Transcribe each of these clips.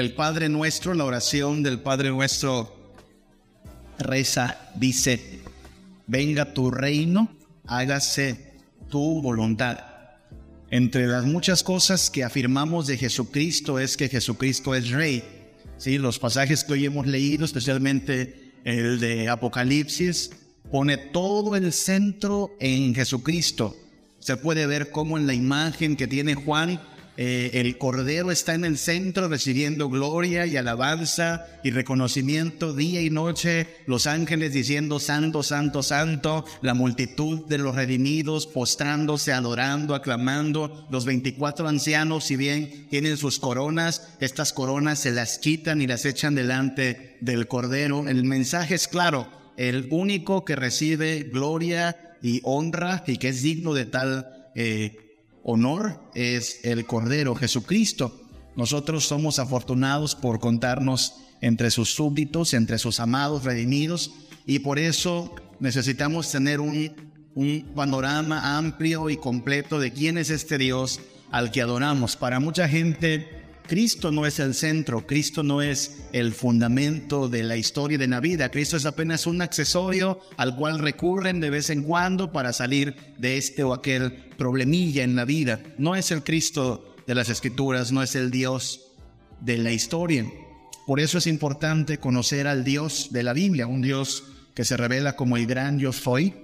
el Padre Nuestro, la oración del Padre Nuestro reza, dice, venga tu reino, hágase tu voluntad. Entre las muchas cosas que afirmamos de Jesucristo es que Jesucristo es Rey. ¿Sí? Los pasajes que hoy hemos leído, especialmente el de Apocalipsis, pone todo el centro en Jesucristo. Se puede ver cómo en la imagen que tiene Juan eh, el Cordero está en el centro recibiendo gloria y alabanza y reconocimiento día y noche, los ángeles diciendo santo, santo, santo, la multitud de los redimidos postrándose, adorando, aclamando, los 24 ancianos, si bien tienen sus coronas, estas coronas se las quitan y las echan delante del Cordero. El mensaje es claro, el único que recibe gloria y honra y que es digno de tal eh, honor es el Cordero Jesucristo. Nosotros somos afortunados por contarnos entre sus súbditos, entre sus amados redimidos, y por eso necesitamos tener un, un panorama amplio y completo de quién es este Dios al que adoramos. Para mucha gente, Cristo no es el centro, Cristo no es el fundamento de la historia de la vida, Cristo es apenas un accesorio al cual recurren de vez en cuando para salir de este o aquel problemilla en la vida. No es el Cristo de las escrituras, no es el Dios de la historia. Por eso es importante conocer al Dios de la Biblia, un Dios que se revela como el gran yo soy,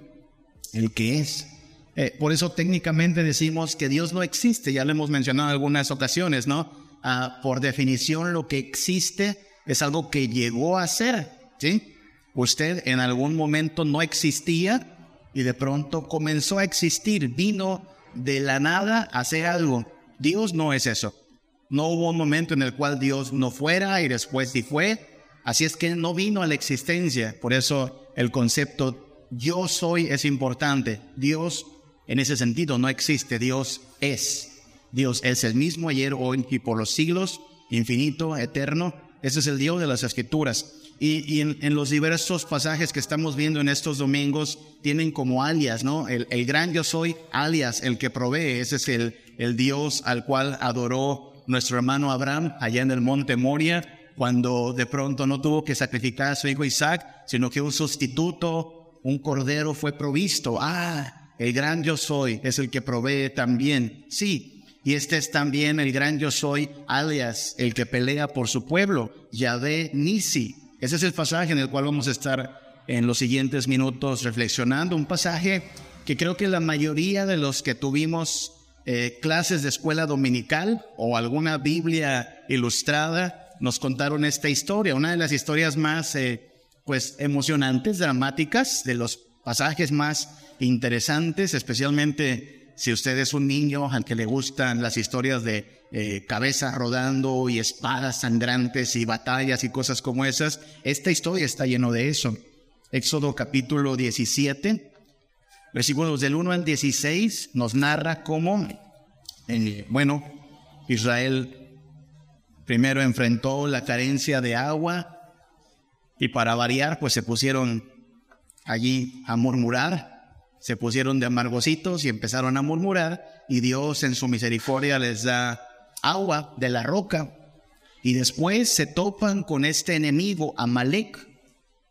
el que es. Eh, por eso técnicamente decimos que Dios no existe, ya lo hemos mencionado en algunas ocasiones, ¿no? Ah, por definición lo que existe es algo que llegó a ser, ¿sí? Usted en algún momento no existía y de pronto comenzó a existir, vino de la nada a hacer algo. Dios no es eso. No hubo un momento en el cual Dios no fuera y después sí fue. Así es que no vino a la existencia. Por eso el concepto yo soy es importante. Dios en ese sentido no existe. Dios es. Dios es el mismo ayer, hoy y por los siglos, infinito, eterno. Ese es el Dios de las escrituras. Y, en, los diversos pasajes que estamos viendo en estos domingos, tienen como alias, ¿no? El, gran yo soy, alias, el que provee. Ese es el, el Dios al cual adoró nuestro hermano Abraham allá en el monte Moria, cuando de pronto no tuvo que sacrificar a su hijo Isaac, sino que un sustituto, un cordero fue provisto. Ah, el gran yo soy es el que provee también. Sí, y este es también el gran yo soy, alias, el que pelea por su pueblo, Yahvé Nisi. Ese es el pasaje en el cual vamos a estar en los siguientes minutos reflexionando. Un pasaje que creo que la mayoría de los que tuvimos eh, clases de escuela dominical o alguna Biblia ilustrada nos contaron esta historia, una de las historias más eh, pues emocionantes, dramáticas, de los pasajes más interesantes, especialmente si usted es un niño al que le gustan las historias de eh, cabezas rodando y espadas sangrantes y batallas y cosas como esas, esta historia está lleno de eso. Éxodo capítulo 17, versículos del 1 al 16, nos narra cómo, eh, bueno, Israel primero enfrentó la carencia de agua y para variar, pues se pusieron allí a murmurar se pusieron de amargositos y empezaron a murmurar y Dios en su misericordia les da agua de la roca y después se topan con este enemigo Amalek.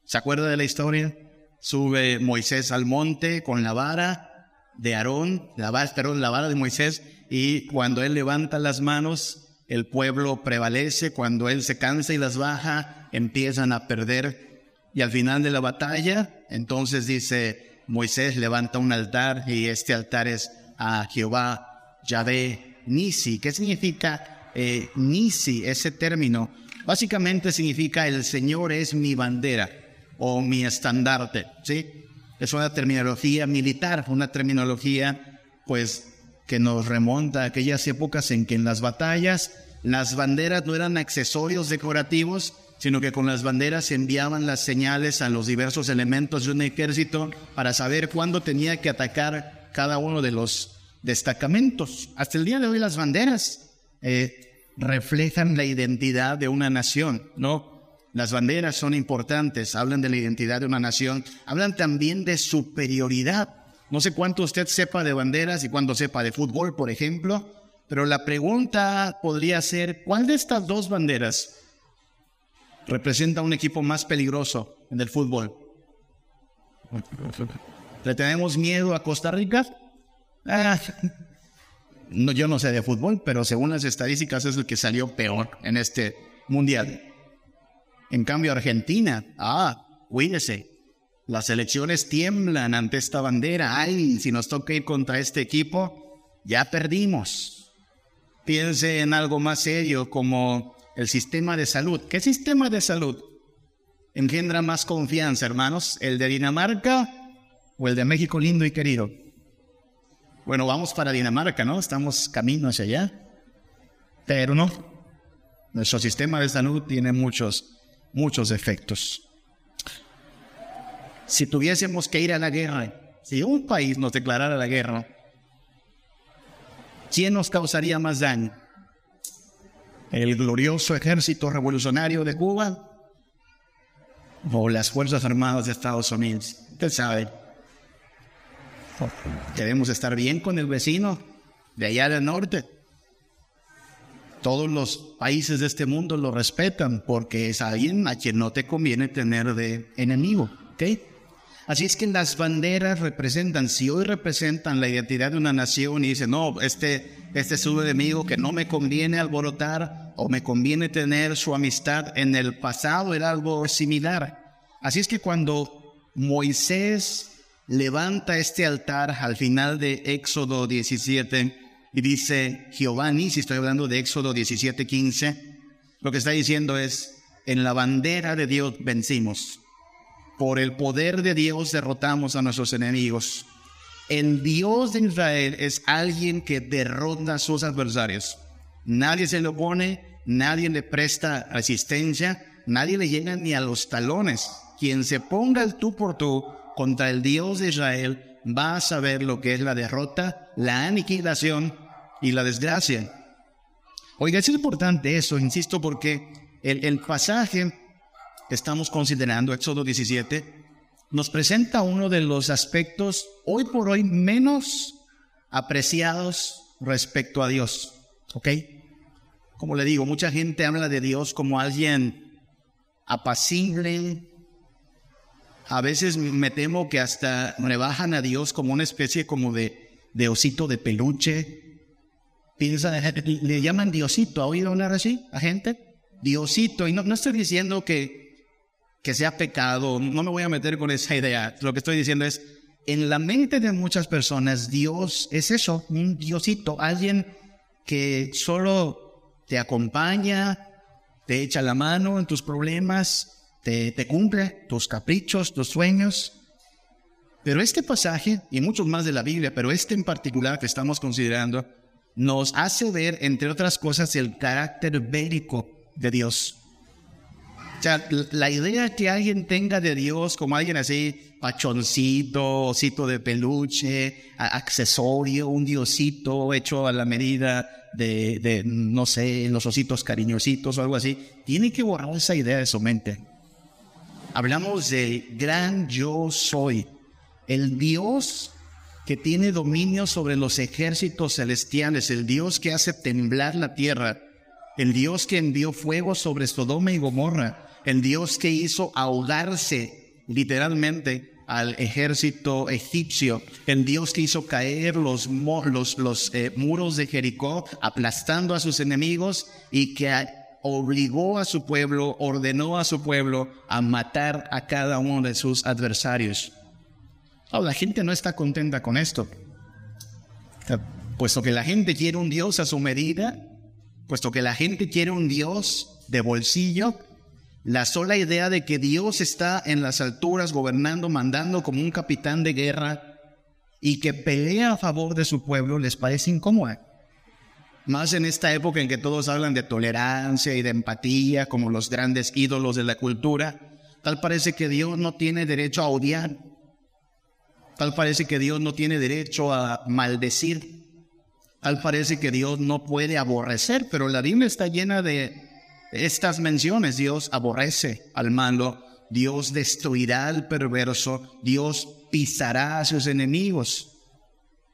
¿Se acuerda de la historia? Sube Moisés al monte con la vara de Aarón, la vara, la vara de Moisés y cuando él levanta las manos el pueblo prevalece, cuando él se cansa y las baja empiezan a perder y al final de la batalla entonces dice Moisés levanta un altar y este altar es a Jehová Yahvé Nisi. ¿Qué significa eh, Nisi, ese término? Básicamente significa el Señor es mi bandera o mi estandarte, ¿sí? Es una terminología militar, una terminología pues que nos remonta a aquellas épocas en que en las batallas las banderas no eran accesorios decorativos, sino que con las banderas enviaban las señales a los diversos elementos de un ejército para saber cuándo tenía que atacar cada uno de los destacamentos. Hasta el día de hoy las banderas eh, reflejan la identidad de una nación, ¿no? Las banderas son importantes, hablan de la identidad de una nación, hablan también de superioridad. No sé cuánto usted sepa de banderas y cuánto sepa de fútbol, por ejemplo, Pero la pregunta podría ser, ¿cuál de estas dos banderas representa un equipo más peligroso en el fútbol? ¿Le tenemos miedo a Costa Rica? Ah, no, yo no sé de fútbol, pero según las estadísticas es el que salió peor en este mundial. En cambio, Argentina, ah, cuídese. Las elecciones tiemblan ante esta bandera. Ay, si nos toca ir contra este equipo, ya perdimos. Piense en algo más serio como el sistema de salud. ¿Qué sistema de salud engendra más confianza, hermanos? ¿El de Dinamarca o el de México lindo y querido? Bueno, vamos para Dinamarca, ¿no? Estamos camino hacia allá. Pero no. Nuestro sistema de salud tiene muchos, muchos efectos si tuviésemos que ir a la guerra, si un país nos declarara la guerra, ¿quién nos causaría más daño? ¿El glorioso ejército revolucionario de Cuba o las Fuerzas Armadas de Estados Unidos? Usted sabe. Queremos estar bien con el vecino de allá del norte. Todos los países de este mundo lo respetan porque es alguien a quien no te conviene tener de enemigo. ¿ok?, Así es que las banderas representan, si hoy representan la identidad de una nación y dicen, no, este, este es un enemigo que no me conviene alborotar o me conviene tener su amistad, en el pasado era algo similar. Así es que cuando Moisés levanta este altar al final de Éxodo 17 y dice, Jehová si estoy hablando de Éxodo 17, 15, lo que está diciendo es, en la bandera de Dios vencimos. Por el poder de Dios derrotamos a nuestros enemigos. El Dios de Israel es alguien que derrota a sus adversarios. Nadie se le opone, nadie le presta resistencia, nadie le llega ni a los talones. Quien se ponga el tú por tú contra el Dios de Israel va a saber lo que es la derrota, la aniquilación y la desgracia. Oiga, es importante eso, insisto, porque el pasaje estamos considerando, Éxodo 17, nos presenta uno de los aspectos hoy por hoy menos apreciados respecto a Dios. ¿Ok? Como le digo, mucha gente habla de Dios como alguien apacible. A veces me temo que hasta rebajan a Dios como una especie como de, de osito de peluche. Piensa, le llaman Diosito. ¿Ha oído hablar así a gente? Diosito. Y no, no estoy diciendo que que sea pecado, no me voy a meter con esa idea. Lo que estoy diciendo es, en la mente de muchas personas, Dios es eso, un diosito, alguien que solo te acompaña, te echa la mano en tus problemas, te, te cumple tus caprichos, tus sueños. Pero este pasaje, y muchos más de la Biblia, pero este en particular que estamos considerando, nos hace ver, entre otras cosas, el carácter bélico de Dios. Sea, la idea que alguien tenga de Dios como alguien así, pachoncito, osito de peluche, accesorio, un diosito hecho a la medida de, de, no sé, los ositos cariñositos o algo así, tiene que borrar esa idea de su mente. Hablamos de gran yo soy, el Dios que tiene dominio sobre los ejércitos celestiales, el Dios que hace temblar la tierra, el Dios que envió fuego sobre Sodoma y Gomorra, el Dios que hizo ahogarse literalmente al ejército egipcio, el Dios que hizo caer los, eh, muros de Jericó, aplastando a sus enemigos y que obligó a su pueblo, ordenó a su pueblo a matar a cada uno de sus adversarios. la gente no está contenta con esto. Puesto que la gente quiere un Dios a su medida, puesto que la gente quiere un Dios de bolsillo, la sola idea de que Dios está en las alturas gobernando, mandando como un capitán de guerra y que pelea a favor de su pueblo les parece incómoda. Más en esta época en que todos hablan de tolerancia y de empatía como los grandes ídolos de la cultura, tal parece que Dios no tiene derecho a odiar. Tal parece que Dios no tiene derecho a maldecir. Tal parece que Dios no puede aborrecer, pero la Biblia está llena de estas menciones, Dios aborrece al malo, Dios destruirá al perverso, Dios pisará a sus enemigos.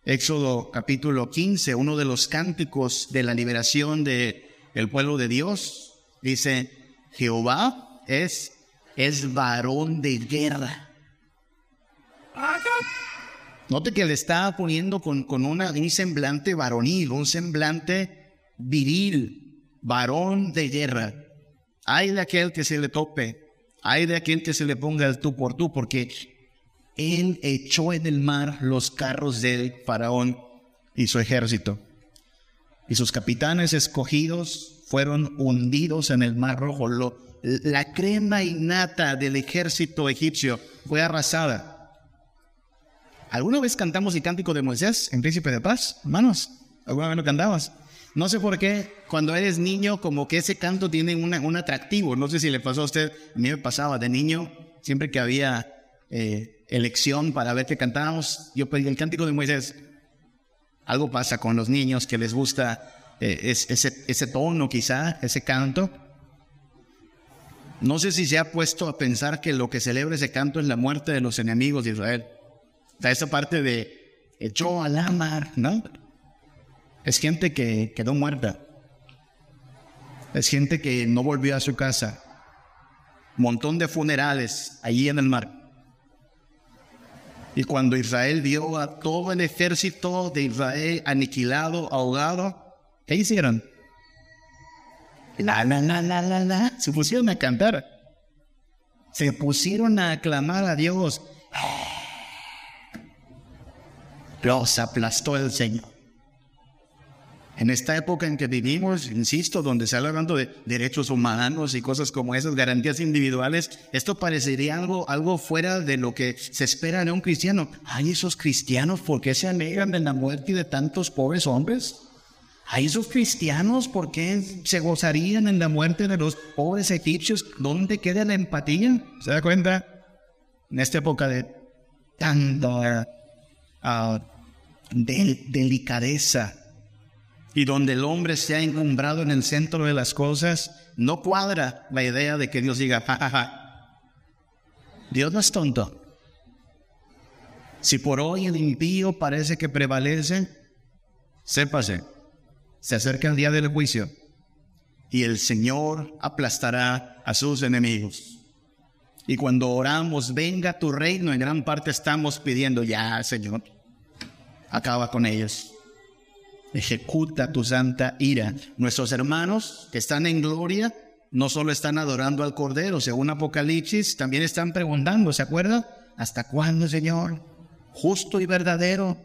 Éxodo capítulo 15, uno de los cánticos de la liberación del el pueblo de Dios, dice, Jehová es, es varón de guerra. Note que le está poniendo con, con una, un semblante varonil, un semblante viril, varón de guerra. Hay de aquel que se le tope, hay de aquel que se le ponga el tú por tú, porque él echó en el mar los carros del faraón y su ejército. Y sus capitanes escogidos fueron hundidos en el mar rojo. la crema innata del ejército egipcio fue arrasada. ¿Alguna vez cantamos el cántico de Moisés en Príncipe de Paz, hermanos? ¿Alguna vez lo cantabas? No sé por qué, cuando eres niño, como que ese canto tiene un atractivo. No sé si le pasó a usted, a mí me pasaba de niño, siempre que había eh, elección para ver qué cantábamos, yo pedí el cántico de Moisés. Algo pasa con los niños que les gusta eh, ese, tono quizá, ese canto. No sé si se ha puesto a pensar que lo que celebra ese canto es la muerte de los enemigos de Israel. Sea, esa parte de echó a la mar, ¿no? Es gente que quedó muerta. Es gente que no volvió a su casa. Montón de funerales allí en el mar. Y cuando Israel vio a todo el ejército de Israel aniquilado, ahogado, ¿qué hicieron? La, la, la, la, la, la. Se pusieron a cantar. Se pusieron a aclamar a Dios. Los aplastó el Señor. En esta época en que vivimos, insisto, donde se habla hablando de derechos humanos y cosas como esas, garantías individuales, esto parecería algo, algo fuera de lo que se espera de un cristiano. Ay, esos cristianos, ¿por qué se alegran de la muerte de tantos pobres hombres? Ay, esos cristianos, ¿por qué se gozarían en la muerte de los pobres egipcios? ¿Dónde queda la empatía? ¿Se da cuenta? En esta época de tanta uh, delicadeza y donde el hombre se ha encumbrado en el centro de las cosas, no cuadra la idea de que Dios diga, ja, Dios no es tonto. Si por hoy el impío parece que prevalece, sépase, se acerca el día del juicio y el Señor aplastará a sus enemigos. Y cuando oramos, venga tu reino, en gran parte estamos pidiendo, ya, Señor, acaba con ellos. Ejecuta tu santa ira. Nuestros hermanos que están en gloria no solo están adorando al Cordero, según Apocalipsis, también están preguntando, ¿se acuerdan? ¿Hasta cuándo, Señor? Justo y verdadero,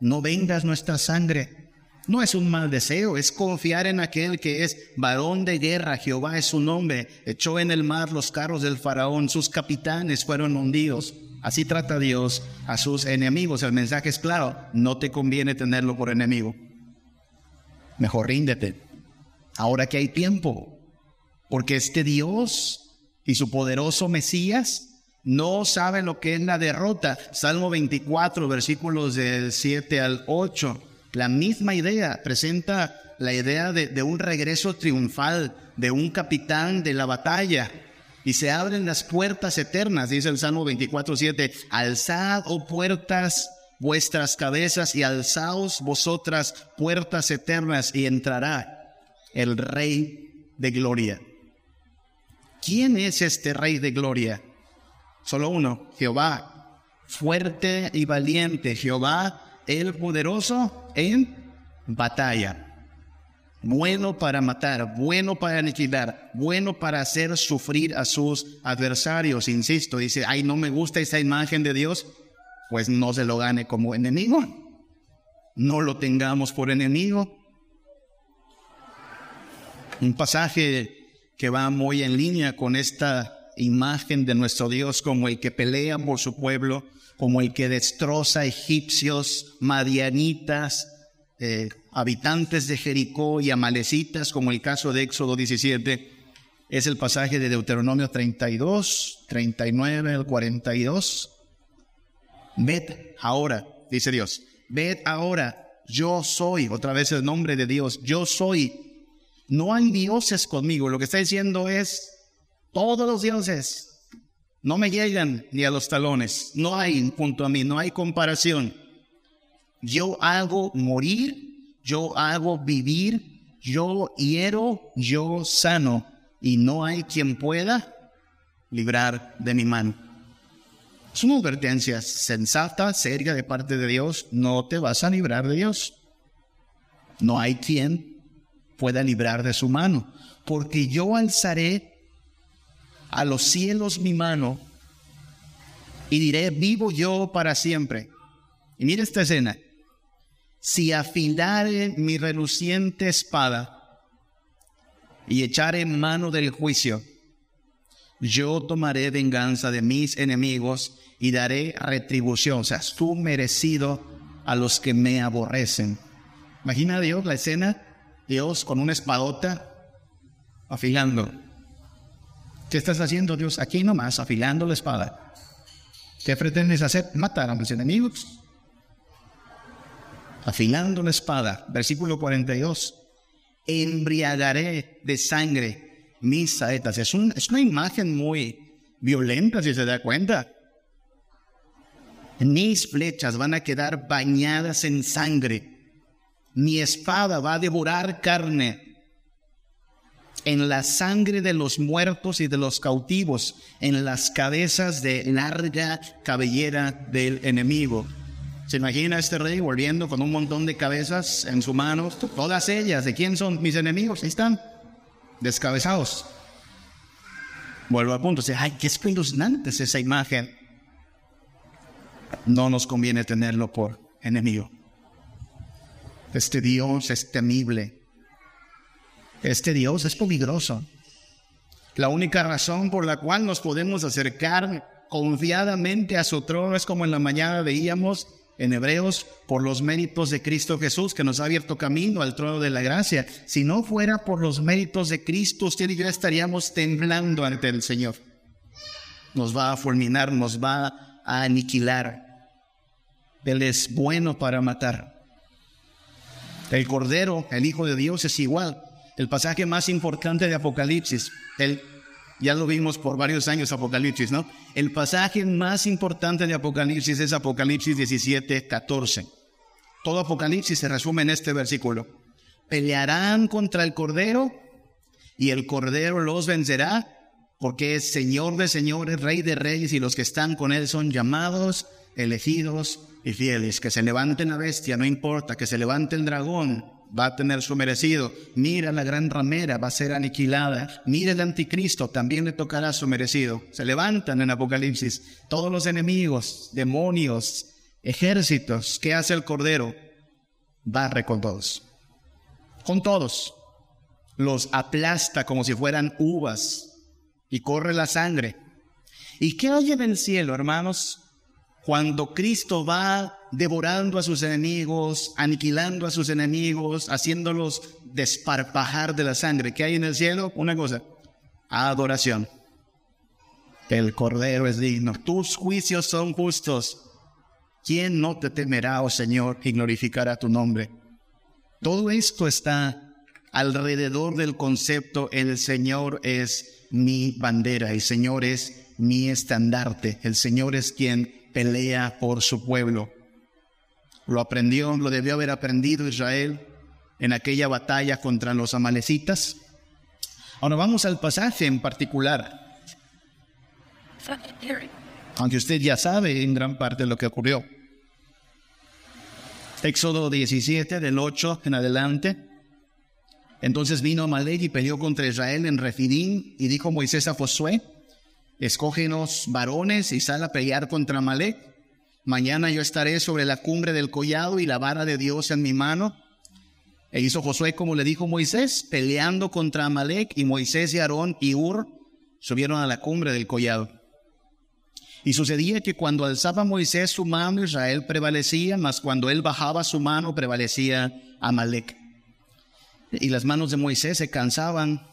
no vengas nuestra sangre. No es un mal deseo, es confiar en aquel que es varón de guerra, Jehová es su nombre, echó en el mar los carros del faraón, sus capitanes fueron hundidos. Así trata Dios a sus enemigos. El mensaje es claro, no te conviene tenerlo por enemigo. Mejor ríndete. Ahora que hay tiempo. Porque este Dios y su poderoso Mesías no sabe lo que es la derrota. Salmo 24, versículos del 7 al 8. La misma idea presenta la idea de, de un regreso triunfal de un capitán de la batalla y se abren las puertas eternas, dice el Salmo 24, 7, alzad, oh puertas, vuestras cabezas y alzaos vosotras puertas eternas y entrará el Rey de Gloria. ¿Quién es este Rey de Gloria? Solo uno, Jehová, fuerte y valiente, Jehová, el poderoso en batalla bueno para matar, bueno para aniquilar, bueno para hacer sufrir a sus adversarios. Insisto, dice, ay, no me gusta esa imagen de Dios, pues no se lo gane como enemigo. No lo tengamos por enemigo. Un pasaje que va muy en línea con esta imagen de nuestro Dios como el que pelea por su pueblo, como el que destroza egipcios, madianitas, eh, habitantes de Jericó y amalecitas, como el caso de Éxodo 17, es el pasaje de Deuteronomio 32, 39 al 42. Ved ahora, dice Dios, ved ahora, yo soy, otra vez el nombre de Dios, yo soy. No hay dioses conmigo, lo que está diciendo es, todos los dioses no me llegan ni a los talones, no hay junto a mí, no hay comparación. Yo hago morir, yo hago vivir, yo hiero, yo sano, y no hay quien pueda librar de mi mano. Es una advertencia sensata, seria de parte de Dios. No te vas a librar de Dios. No hay quien pueda librar de su mano. Porque yo alzaré a los cielos mi mano y diré, vivo yo para siempre. Y mira esta escena. Si afilare mi reluciente espada y echare mano del juicio, yo tomaré venganza de mis enemigos y daré retribución, o sea, su merecido a los que me aborrecen. Imagina Dios la escena, Dios con una espadota afilando. ¿Qué estás haciendo Dios? Aquí nomás, afilando la espada. ¿Qué pretendes hacer? Matar a mis enemigos. Afilando la espada. Versículo 42. Embriagaré de sangre mis saetas. Es, es una imagen muy violenta, si se da cuenta. Mis flechas van a quedar bañadas en sangre. Mi espada va a devorar carne. En la sangre de los muertos y de los cautivos, en las cabezas de larga cabellera del enemigo. ¿Se imagina este rey volviendo con un montón de cabezas en su mano? Todas ellas, ¿de quién son mis enemigos? Ahí están descabezados. Vuelvo al punto, ay, qué espeluznante es esa imagen. No nos conviene tenerlo por enemigo. Este Dios es temible. Este Dios es peligroso. La única razón por la cual nos podemos acercar confiadamente a su trono es como en la mañana veíamos en Hebreos por los méritos de Cristo Jesús que nos ha abierto camino al trono de la gracia. Si no fuera por los méritos de Cristo, usted y yo estaríamos temblando ante el Señor. Nos va a fulminar, nos va a aniquilar. Él es bueno para matar. El Cordero, el Hijo de Dios, es igual. El pasaje más importante de Apocalipsis, el ya lo vimos por varios años Apocalipsis, ¿no? El pasaje más importante de Apocalipsis es Apocalipsis 17, 14. Todo Apocalipsis se resume en este versículo. Pelearán contra el Cordero y el Cordero los vencerá porque es Señor de señores, Rey de reyes y los que están con él son llamados, elegidos y fieles. Que se levante la bestia, no importa, que se levante el dragón, va a tener su merecido. Mira la gran ramera, va a ser aniquilada. Mira el anticristo, también le tocará su merecido. Se levantan en Apocalipsis todos los enemigos, demonios, ejércitos. ¿Qué hace el Cordero? Barre con todos. Con todos. Los aplasta como si fueran uvas y corre la sangre. ¿Y qué hay en el cielo, hermanos? Cuando Cristo va devorando a sus enemigos, aniquilando a sus enemigos, haciéndolos desparpajar de la sangre. ¿Qué hay en el cielo? Una cosa, adoración. El Cordero es digno, tus juicios son justos. ¿Quién no te temerá, oh Señor, y glorificará tu nombre? Todo esto está alrededor del concepto, el Señor es mi bandera, el Señor es mi estandarte, el Señor es quien pelea por su pueblo. Lo aprendió, lo debió haber aprendido Israel en aquella batalla contra los amalecitas. Ahora vamos al pasaje en particular. Aunque usted ya sabe en gran parte lo que ocurrió. Éxodo 17, del 8 en adelante. Entonces vino Amalek y peleó contra Israel en Refidim y dijo Moisés a Josué, escógenos varones y sal a pelear contra Amalek Mañana yo estaré sobre la cumbre del collado y la vara de Dios en mi mano. E hizo Josué como le dijo Moisés, peleando contra Amalek, y Moisés y Aarón y Ur subieron a la cumbre del collado. Y sucedía que cuando alzaba Moisés su mano, Israel prevalecía, mas cuando él bajaba su mano, prevalecía Amalek. Y las manos de Moisés se cansaban,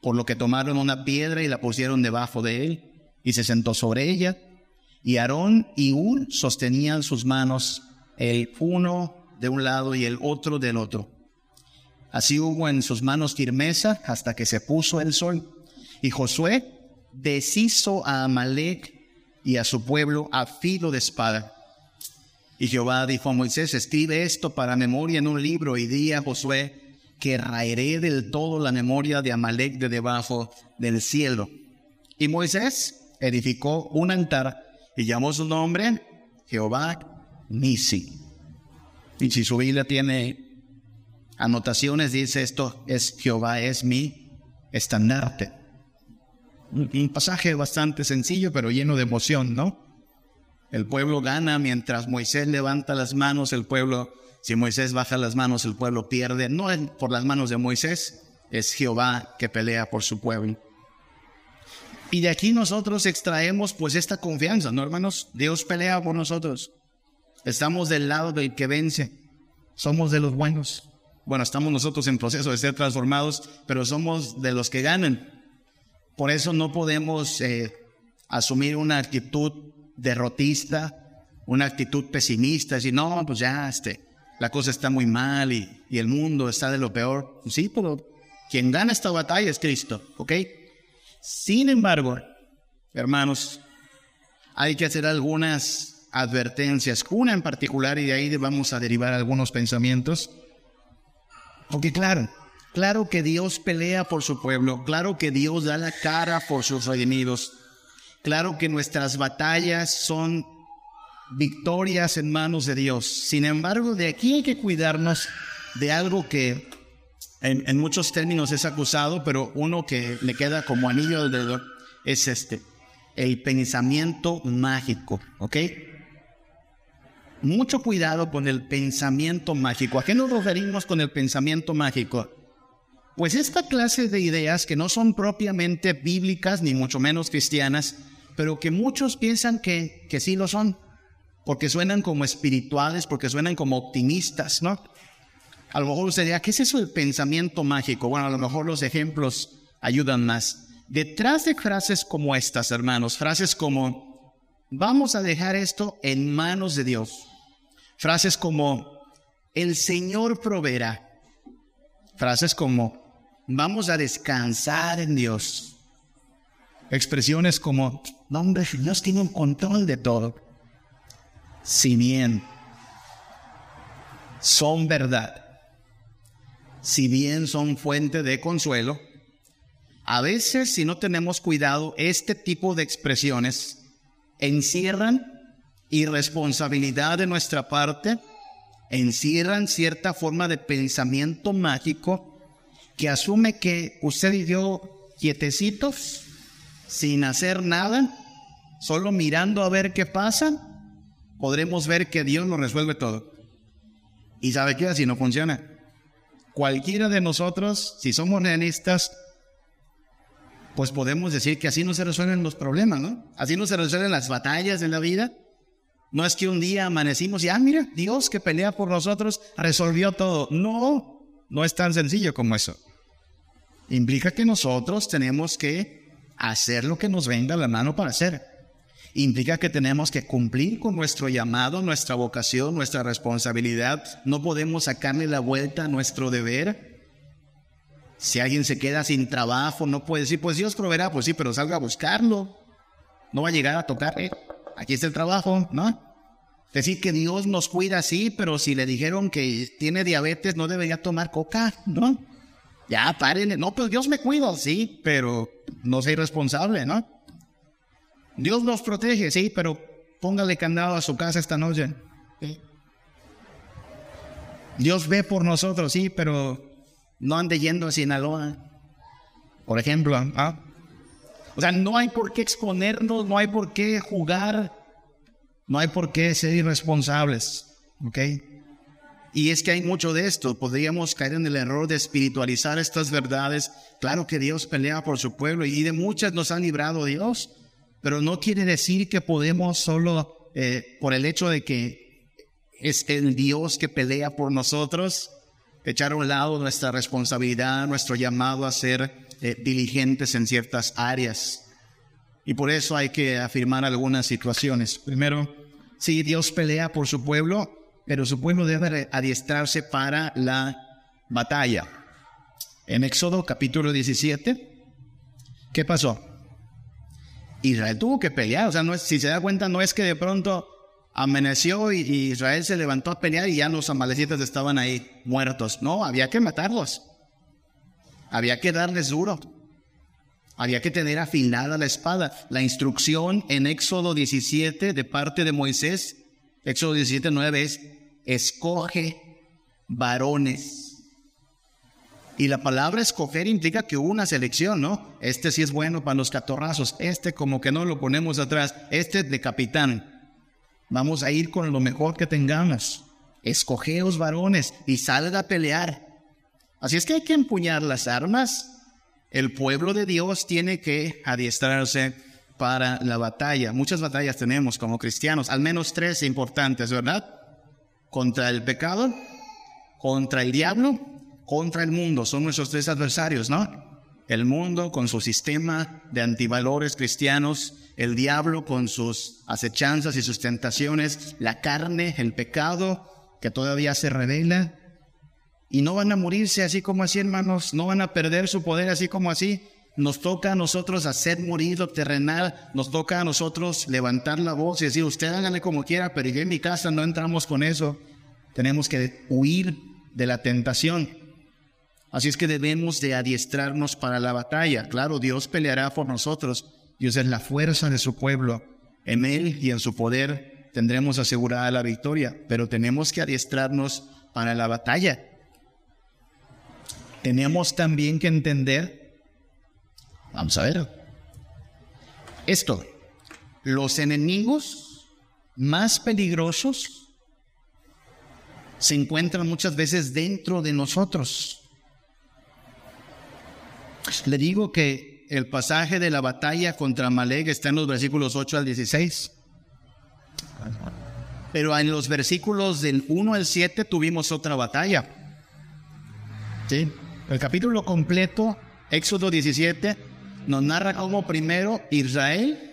por lo que tomaron una piedra y la pusieron debajo de él, y se sentó sobre ella. Y Aarón y Ur sostenían sus manos, el uno de un lado y el otro del otro. Así hubo en sus manos firmeza hasta que se puso el sol. Y Josué deshizo a Amalek y a su pueblo a filo de espada. Y Jehová dijo a Moisés, escribe esto para memoria en un libro y di a Josué que raeré del todo la memoria de Amalek de debajo del cielo. Y Moisés edificó un altar y llamó su nombre Jehová Nisi. Y si su Biblia tiene anotaciones, dice esto es Jehová es mi estandarte. Un pasaje bastante sencillo, pero lleno de emoción, ¿no? El pueblo gana mientras Moisés levanta las manos, el pueblo, si Moisés baja las manos, el pueblo pierde. No es por las manos de Moisés, es Jehová que pelea por su pueblo. Y de aquí nosotros extraemos pues esta confianza, ¿no, hermanos? Dios pelea por nosotros. Estamos del lado del que vence. Somos de los buenos. Bueno, estamos nosotros en proceso de ser transformados, pero somos de los que ganan. Por eso no podemos eh, asumir una actitud derrotista, una actitud pesimista, decir, no, pues ya, este, la cosa está muy mal y, y el mundo está de lo peor. Sí, pero quien gana esta batalla es Cristo, ¿ok? Sin embargo, hermanos, hay que hacer algunas advertencias, una en particular, y de ahí vamos a derivar algunos pensamientos. Porque claro, Claro que Dios pelea por su pueblo, claro que Dios da la cara por sus redimidos, claro que nuestras batallas son victorias en manos de Dios. Sin embargo, de aquí hay que cuidarnos de algo que en, muchos términos es acusado, pero uno que le queda como anillo del dedo es este, el pensamiento mágico, ¿ok? Mucho cuidado con el pensamiento mágico. ¿A qué nos referimos con el pensamiento mágico? Pues esta clase de ideas que no son propiamente bíblicas ni mucho menos cristianas, pero que muchos piensan que, que sí lo son, porque suenan como espirituales, porque suenan como optimistas, ¿no? A lo mejor usted dirá, ¿qué es eso del pensamiento mágico? Bueno, a lo mejor los ejemplos ayudan más. Detrás de frases como estas, hermanos, frases como, vamos a dejar esto en manos de Dios. Frases como, el Señor proveerá. Frases como, vamos a descansar en Dios. Expresiones como, no hombre, Dios tiene un control de todo. Si bien son verdad, si bien son fuente de consuelo, a veces si no tenemos cuidado, este tipo de expresiones encierran irresponsabilidad de nuestra parte, encierran cierta forma de pensamiento mágico que asume que usted y yo quietecitos, sin hacer nada, solo mirando a ver qué pasa, podremos ver que Dios lo resuelve todo. ¿Y sabe qué? Así no funciona. Cualquiera de nosotros, si somos realistas, pues podemos decir que así no se resuelven los problemas, ¿no? Así no se resuelven las batallas de la vida. No es que un día amanecimos y, ah, mira, Dios que pelea por nosotros resolvió todo. No, no es tan sencillo como eso. Implica que nosotros tenemos que hacer lo que nos venga la mano para hacer. Implica que tenemos que cumplir con nuestro llamado, nuestra vocación, nuestra responsabilidad. No podemos sacarle la vuelta a nuestro deber. Si alguien se queda sin trabajo, no puede decir, pues Dios proveerá, pues sí, pero salga a buscarlo. No va a llegar a tocar, aquí está el trabajo, ¿no? Decir que Dios nos cuida, sí, pero si le dijeron que tiene diabetes, no debería tomar coca, ¿no? Ya, párenle. No, pues Dios me cuida, sí, pero no soy responsable, ¿no? Dios nos protege, sí, pero póngale candado a su casa esta noche. Dios ve por nosotros, sí, pero no ande yendo a Sinaloa, por ejemplo. ¿ah? O sea, no hay por qué exponernos, no hay por qué jugar no hay por qué ser irresponsables, ¿ok? Y es que hay mucho de esto. Podríamos caer en el error de espiritualizar estas verdades. Claro que Dios pelea por su pueblo y de muchas nos ha librado Dios, pero no quiere decir que podemos solo eh, por el hecho de que es el Dios que pelea por nosotros, echar a un lado nuestra responsabilidad, nuestro llamado a ser eh, diligentes en ciertas áreas. Y por eso hay que afirmar algunas situaciones. Primero, sí, Dios pelea por su pueblo, pero su pueblo debe adiestrarse para la batalla. En Éxodo capítulo 17, ¿qué pasó? Israel tuvo que pelear, o sea, no es, si se da cuenta, no es que de pronto amaneció y, Israel se levantó a pelear y ya los amalecitas estaban ahí muertos. No, había que matarlos. Había que darles duro. Había que tener afilada la espada. La instrucción en Éxodo 17 de parte de Moisés, Éxodo 17, 9 es, escoge varones. Y la palabra escoger implica que una selección, ¿no? Este sí es bueno para los catorrazos, este como que no lo ponemos atrás, este de capitán. Vamos a ir con lo mejor que tengamos. Escogeos varones y salga a pelear. Así es que hay que empuñar las armas. El pueblo de Dios tiene que adiestrarse para la batalla. Muchas batallas tenemos como cristianos, al menos tres importantes, ¿verdad? Contra el pecado, contra el diablo, contra el mundo. Son nuestros tres adversarios, ¿no? El mundo con su sistema de antivalores cristianos, el diablo con sus acechanzas y sus tentaciones, la carne, el pecado que todavía se revela. Y no van a morirse así como así, hermanos, no van a perder su poder así como así. Nos toca a nosotros hacer morir lo terrenal, nos toca a nosotros levantar la voz y decir, usted hágale como quiera, pero yo en mi casa no entramos con eso. Tenemos que huir de la tentación. Así es que debemos de adiestrarnos para la batalla. Claro, Dios peleará por nosotros. Dios es la fuerza de su pueblo. En Él y en su poder tendremos asegurada la victoria, pero tenemos que adiestrarnos para la batalla. Tenemos también que entender Vamos a ver. Esto, los enemigos más peligrosos se encuentran muchas veces dentro de nosotros. Le digo que el pasaje de la batalla contra Malek está en los versículos 8 al 16. Pero en los versículos del 1 al 7 tuvimos otra batalla. ¿Sí? El capítulo completo, Éxodo 17, nos narra cómo primero Israel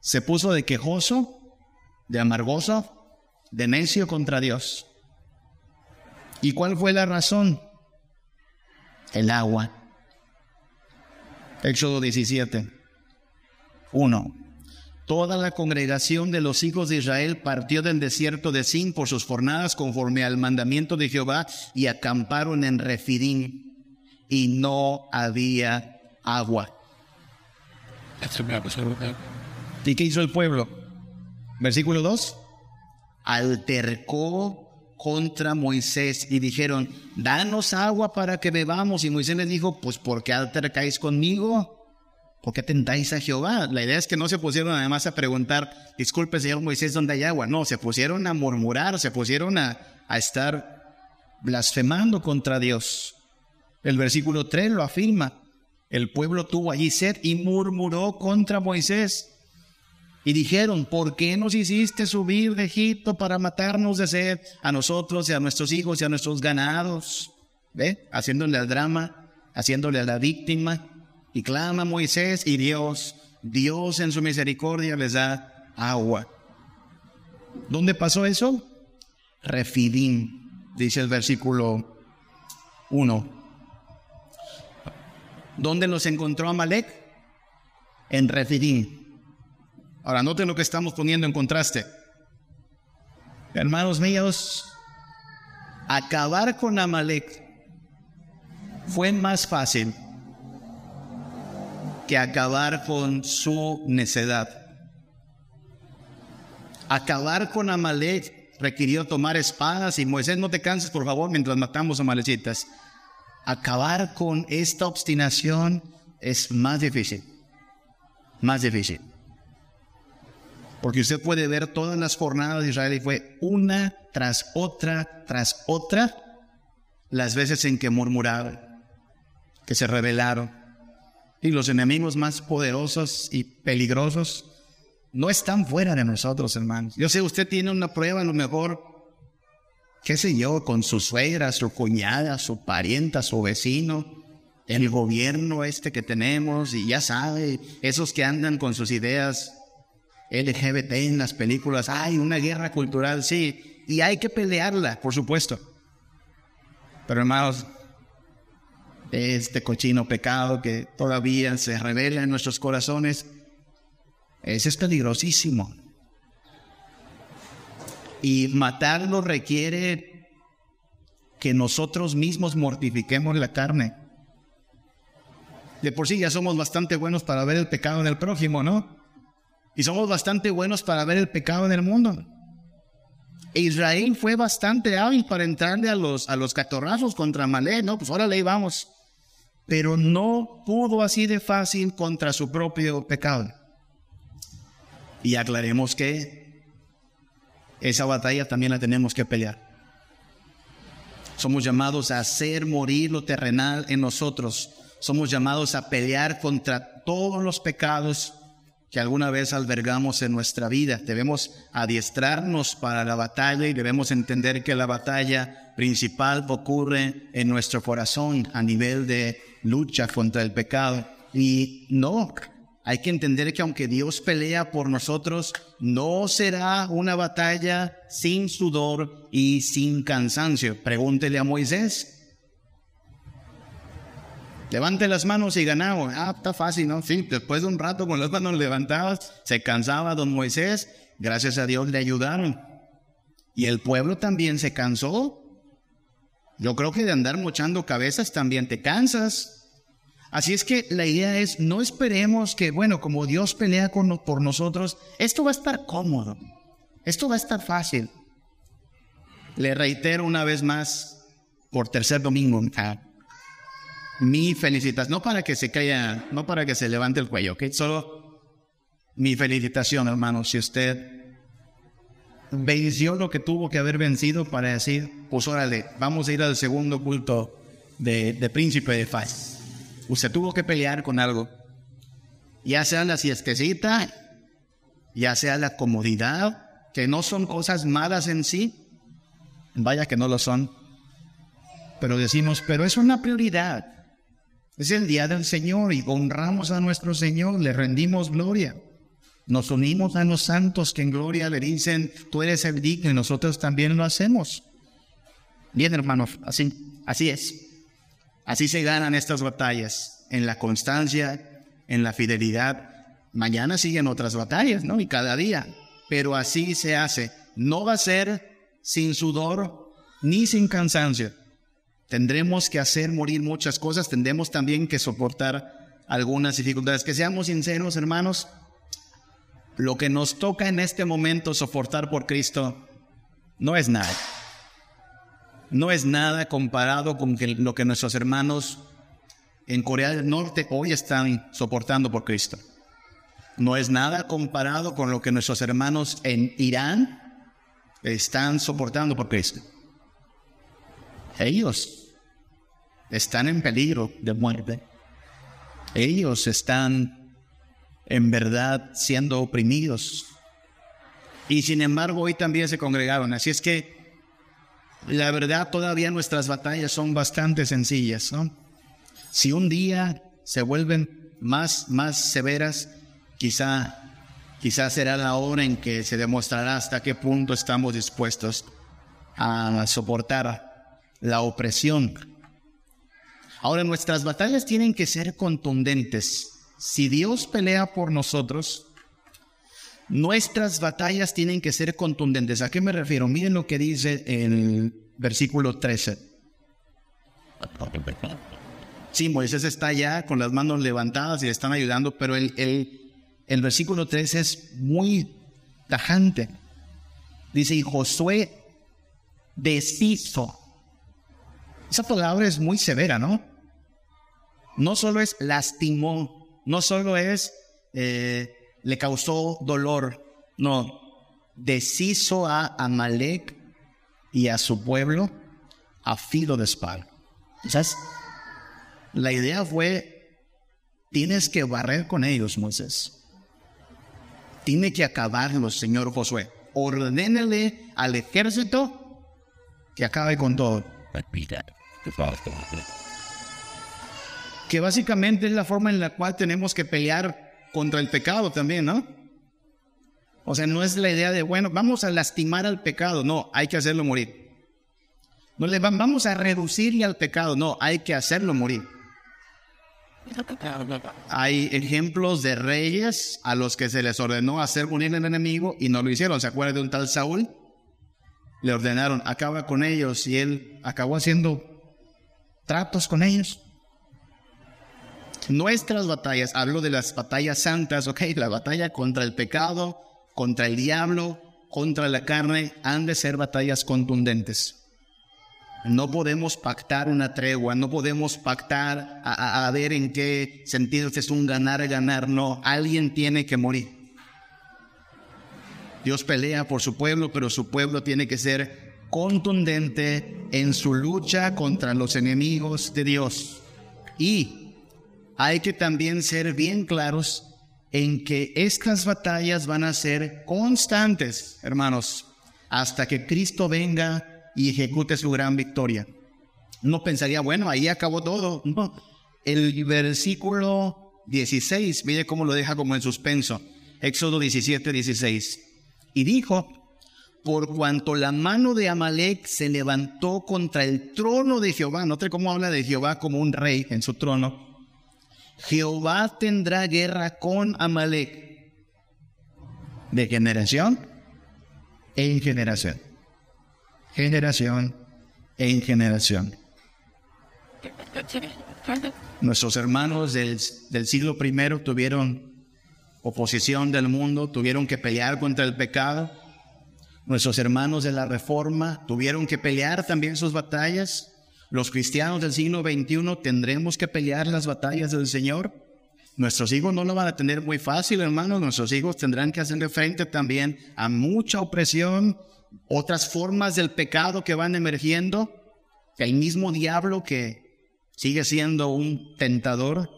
se puso de quejoso, de amargoso, de necio contra Dios. ¿Y cuál fue la razón? El agua. Éxodo 17. 1. Toda la congregación de los hijos de Israel partió del desierto de Sin por sus jornadas conforme al mandamiento de Jehová y acamparon en Refidim y no había agua. ¿Y qué hizo el pueblo? Versículo 2. Altercó contra Moisés y dijeron, danos agua para que bebamos. Y Moisés les dijo, pues ¿por qué altercáis conmigo? ¿Por qué tentáis a Jehová? La idea es que no se pusieron además a preguntar, disculpe señor Moisés, ¿dónde hay agua? No, se pusieron a murmurar, se pusieron a, a estar blasfemando contra Dios. El versículo 3 lo afirma. El pueblo tuvo allí sed y murmuró contra Moisés. Y dijeron, ¿por qué nos hiciste subir de Egipto para matarnos de sed a nosotros y a nuestros hijos y a nuestros ganados? ¿Ve? Haciéndole al drama, haciéndole a la víctima. Y clama Moisés y Dios, Dios en su misericordia les da agua. ¿Dónde pasó eso? Refidim, dice el versículo 1. ¿Dónde los encontró Amalek? En Refidim. Ahora, noten lo que estamos poniendo en contraste. Hermanos míos, acabar con Amalek fue más fácil que acabar con su necedad. Acabar con Amalek requirió tomar espadas y Moisés, no te canses por favor mientras matamos a Malecitas acabar con esta obstinación es más difícil, más difícil. Porque usted puede ver todas las jornadas de Israel y fue una tras otra, tras otra, las veces en que murmuraron, que se rebelaron. Y los enemigos más poderosos y peligrosos no están fuera de nosotros, hermanos. Yo sé, usted tiene una prueba, a lo mejor qué sé yo, con su suegra, su cuñada, su parienta, su vecino, el gobierno este que tenemos, y ya sabe, esos que andan con sus ideas LGBT en las películas, hay una guerra cultural, sí, y hay que pelearla, por supuesto. Pero hermanos, este cochino pecado que todavía se revela en nuestros corazones, ese es peligrosísimo. Y matarlo requiere que nosotros mismos mortifiquemos la carne. De por sí ya somos bastante buenos para ver el pecado en el prójimo, ¿no? Y somos bastante buenos para ver el pecado en el mundo. E Israel fue bastante hábil para entrarle a los, a los catorrazos contra Malé, ¿no? Pues órale, vamos. Pero no pudo así de fácil contra su propio pecado. Y aclaremos que esa batalla también la tenemos que pelear. Somos llamados a hacer morir lo terrenal en nosotros. Somos llamados a pelear contra todos los pecados que alguna vez albergamos en nuestra vida. Debemos adiestrarnos para la batalla y debemos entender que la batalla principal ocurre en nuestro corazón a nivel de lucha contra el pecado. Y no, hay que entender que aunque Dios pelea por nosotros, no será una batalla sin sudor y sin cansancio. Pregúntele a Moisés. Levante las manos y ganamos. Ah, está fácil, ¿no? Sí, después de un rato con las manos levantadas, se cansaba don Moisés. Gracias a Dios le ayudaron. Y el pueblo también se cansó. Yo creo que de andar mochando cabezas también te cansas. Así es que la idea es, no esperemos que, bueno, como Dios pelea por nosotros, esto va a estar cómodo. Esto va a estar fácil. Le reitero una vez más, por tercer domingo, mi felicitación, no para que se caiga, no para que se levante el cuello, ¿ok? Solo mi felicitación, hermano, si usted venció lo que tuvo que haber vencido para decir, pues órale, vamos a ir al segundo culto de, príncipe de paz. Usted tuvo que pelear con algo, ya sea la siestecita, ya sea la comodidad, que no son cosas malas en sí, vaya que no lo son, pero decimos, pero es una prioridad. Es el día del Señor y honramos a nuestro Señor, le rendimos gloria. Nos unimos a los santos que en gloria le dicen, tú eres el digno y nosotros también lo hacemos. Bien, hermanos, así, así es. Así se ganan estas batallas, en la constancia, en la fidelidad. Mañana siguen otras batallas, ¿no? Y cada día. Pero así se hace. No va a ser sin sudor ni sin cansancio. Tendremos que hacer morir muchas cosas, tendremos también que soportar algunas dificultades. Que seamos sinceros, hermanos, lo que nos toca en este momento soportar por Cristo no es nada. No es nada comparado con lo que nuestros hermanos en Corea del Norte hoy están soportando por Cristo. No es nada comparado con lo que nuestros hermanos en Irán están soportando por Cristo. Ellos están en peligro de muerte. Ellos están en verdad siendo oprimidos. Y sin embargo hoy también se congregaron. Así es que la verdad todavía nuestras batallas son bastante sencillas. Si un día se vuelven más, más severas, quizá, quizá será la hora en que se demostrará hasta qué punto estamos dispuestos a soportar la opresión Ahora, nuestras batallas tienen que ser contundentes. Si Dios pelea por nosotros, nuestras batallas tienen que ser contundentes. ¿A qué me refiero? Miren lo que dice el versículo 13. Sí, Moisés está ya con las manos levantadas y le están ayudando, pero el, el versículo 13 es muy tajante. Dice, y Josué deshizo. Esa palabra es muy severa, ¿no? no solo es lastimó, no solo es eh, le causó dolor, no, deshizo a Amalek y a su pueblo a filo de espada. ¿Sabes? La idea fue, tienes que barrer con ellos, Moisés. Tiene que acabarlos, señor Josué. Ordénele al ejército que acabe con todo que básicamente es la forma en la cual tenemos que pelear contra el pecado también, ¿no? O sea, no es la idea de, bueno, vamos a lastimar al pecado, no, hay que hacerlo morir. No le vamos a reducirle al pecado, no, hay que hacerlo morir. Hay ejemplos de reyes a los que se les ordenó hacer morir al enemigo y no lo hicieron. ¿Se acuerdan de un tal Saúl? le ordenaron, acaba con ellos, y él acabó haciendo tratos con ellos. Nuestras batallas, hablo de las batallas santas, ok, la batalla contra el pecado, contra el diablo, contra la carne, han de ser batallas contundentes. No podemos pactar una tregua, no podemos pactar a, ver en qué sentido es un ganar-ganar, no, alguien tiene que morir. Dios pelea por su pueblo, pero su pueblo tiene que ser contundente en su lucha contra los enemigos de Dios. Y hay que también ser bien claros en que estas batallas van a ser constantes, hermanos, hasta que Cristo venga y ejecute su gran victoria. No pensaría, bueno, ahí acabó todo. El versículo 16, mire cómo lo deja como en suspenso. Éxodo 17, 16. Y dijo, por cuanto la mano de Amalek se levantó contra el trono de Jehová, note cómo habla de Jehová como un rey en su trono, Jehová tendrá guerra con Amalek de generación en generación. Generación en generación. Nuestros hermanos del, del siglo I tuvieron oposición del mundo, tuvieron que pelear contra el pecado. Nuestros hermanos de la Reforma tuvieron que pelear también sus batallas. Los cristianos del siglo XXI tendremos que pelear las batallas del Señor. Nuestros hijos no lo van a tener muy fácil, hermanos. Nuestros hijos tendrán que hacerle frente también a mucha opresión, otras formas del pecado que van emergiendo. El mismo diablo que sigue siendo un tentador.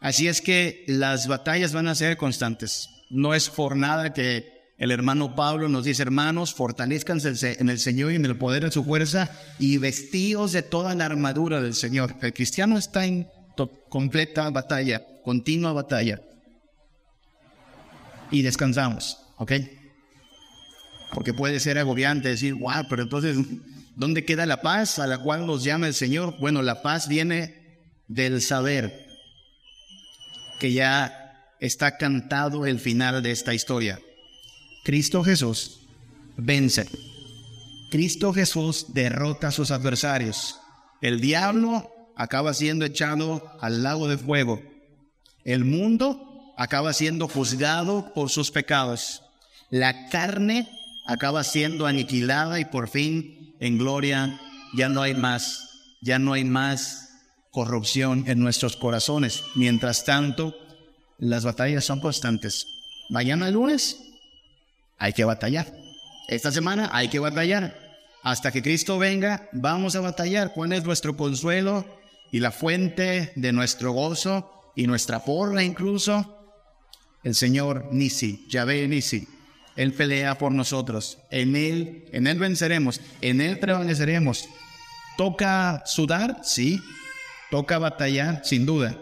Así es que las batallas van a ser constantes. No es por nada que el hermano Pablo nos dice, hermanos, fortalezcanse en el Señor y en el poder de su fuerza y vestidos de toda la armadura del Señor. El cristiano está en completa batalla, continua batalla. Y descansamos, ¿ok? Porque puede ser agobiante decir, wow, pero entonces, ¿dónde queda la paz a la cual nos llama el Señor? Bueno, la paz viene del saber que ya está cantado el final de esta historia. Cristo Jesús vence. Cristo Jesús derrota a sus adversarios. El diablo acaba siendo echado al lago de fuego. El mundo acaba siendo juzgado por sus pecados. La carne acaba siendo aniquilada y por fin en gloria ya no hay más, ya no hay más corrupción en nuestros corazones. Mientras tanto, las batallas son constantes. Mañana lunes hay que batallar. Esta semana hay que batallar. Hasta que Cristo venga, vamos a batallar. ¿Cuál es nuestro consuelo y la fuente de nuestro gozo y nuestra porra incluso? El Señor Nisi, Yahvé Nisi. Él pelea por nosotros. En Él, en Él venceremos. En Él prevaleceremos. ¿Toca sudar? Sí. ¿Toca batallar? Sin duda.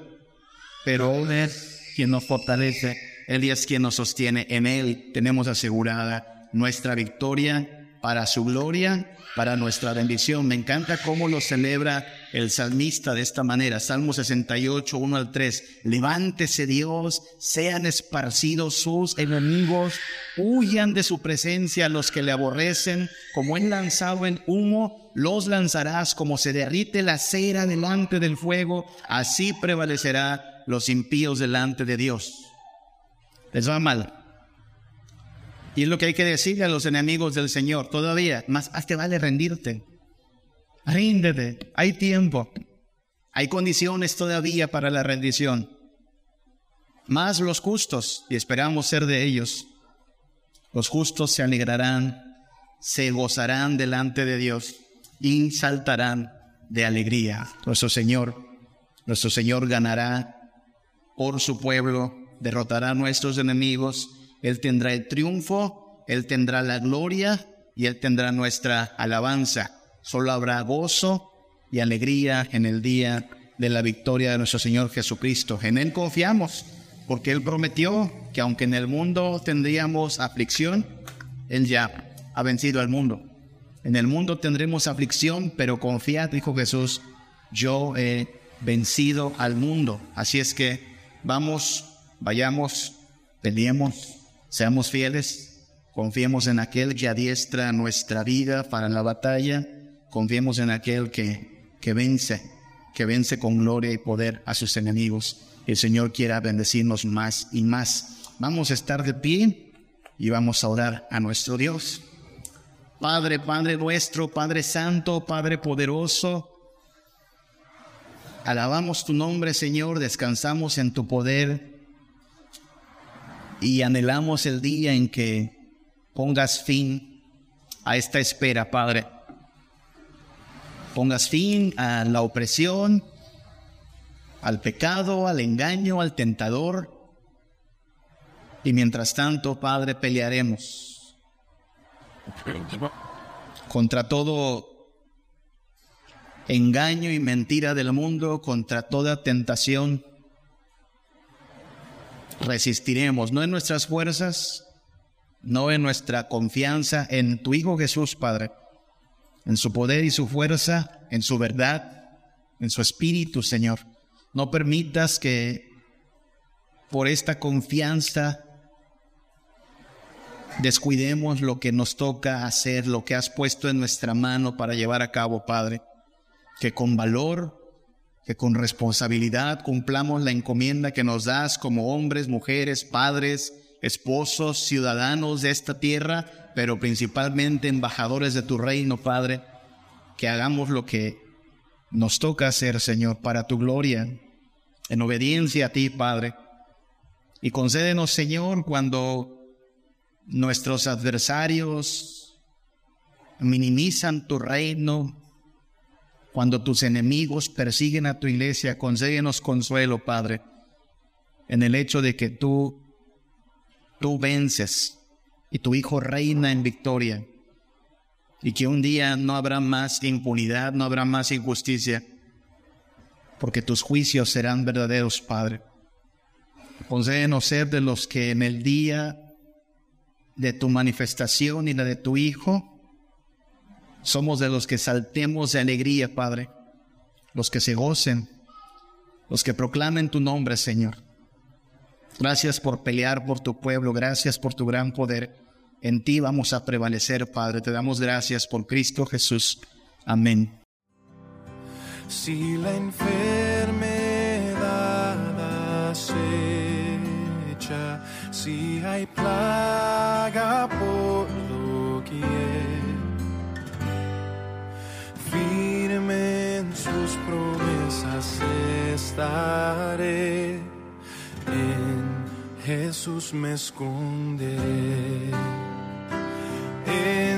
Pero Él es quien nos fortalece él es quien nos sostiene. En Él tenemos asegurada nuestra victoria para su gloria, para nuestra bendición. Me encanta cómo lo celebra el salmista de esta manera. Salmo 68, 1 al 3. Levántese Dios, sean esparcidos sus enemigos, huyan de su presencia los que le aborrecen, como él lanzado en humo, los lanzarás como se derrite la cera delante del fuego, así prevalecerá los impíos delante de Dios les va mal. Y es lo que hay que decirle a los enemigos del Señor todavía, más te vale rendirte. Ríndete, hay tiempo. Hay condiciones todavía para la rendición. Más los justos, y esperamos ser de ellos. Los justos se alegrarán, se gozarán delante de Dios y saltarán de alegría. Nuestro Señor, nuestro Señor ganará por su pueblo derrotará a nuestros enemigos, Él tendrá el triunfo, Él tendrá la gloria y Él tendrá nuestra alabanza. Solo habrá gozo y alegría en el día de la victoria de nuestro Señor Jesucristo. En Él confiamos, porque Él prometió que aunque en el mundo tendríamos aflicción, Él ya ha vencido al mundo. En el mundo tendremos aflicción, pero confiad, dijo Jesús, yo he vencido al mundo. Así es que vamos vayamos, peleemos, seamos fieles Confiemos en aquel que adiestra nuestra vida para la batalla. Confiemos en aquel que, que vence, que vence con gloria y poder a sus enemigos. El Señor quiera bendecirnos más y más. Vamos a estar de pie y vamos a orar a nuestro Dios. Padre, Padre nuestro, Padre Santo, Padre poderoso, alabamos tu nombre, Señor, descansamos en tu poder y anhelamos el día en que pongas fin a esta espera, Padre. Pongas fin a la opresión, al pecado, al engaño, al tentador. Y mientras tanto, Padre, pelearemos contra todo engaño y mentira del mundo, contra toda tentación. Resistiremos, no en nuestras fuerzas, no en nuestra confianza, en tu Hijo Jesús, Padre, en su poder y su fuerza, en su verdad, en su espíritu, Señor. No permitas que por esta confianza descuidemos lo que nos toca hacer, lo que has puesto en nuestra mano para llevar a cabo, Padre. Que con valor, que con responsabilidad cumplamos la encomienda que nos das como hombres, mujeres, padres, esposos, ciudadanos de esta tierra, pero principalmente embajadores de tu reino, Padre, que hagamos lo que nos toca hacer, Señor, para tu gloria, en obediencia a ti, Padre. Y concédenos, Señor, cuando nuestros adversarios minimizan tu reino, cuando tus enemigos persiguen a tu iglesia, concédenos consuelo, Padre, en el hecho de que tú tú vences y tu Hijo reina en victoria. Y que un día no habrá más impunidad, no habrá más injusticia, porque tus juicios serán verdaderos, Padre. Concédenos ser de los que en el día de tu manifestación y la de tu Hijo, somos de los que saltemos de alegría, Padre, los que se gocen, los que proclamen tu nombre, Señor. Gracias por pelear por tu pueblo, gracias por tu gran poder. En ti vamos a prevalecer, Padre. Te damos gracias por Cristo Jesús. Amén. Si la enfermedad acecha, si hay plaga sus promesas estaré Jesús me esconderé. En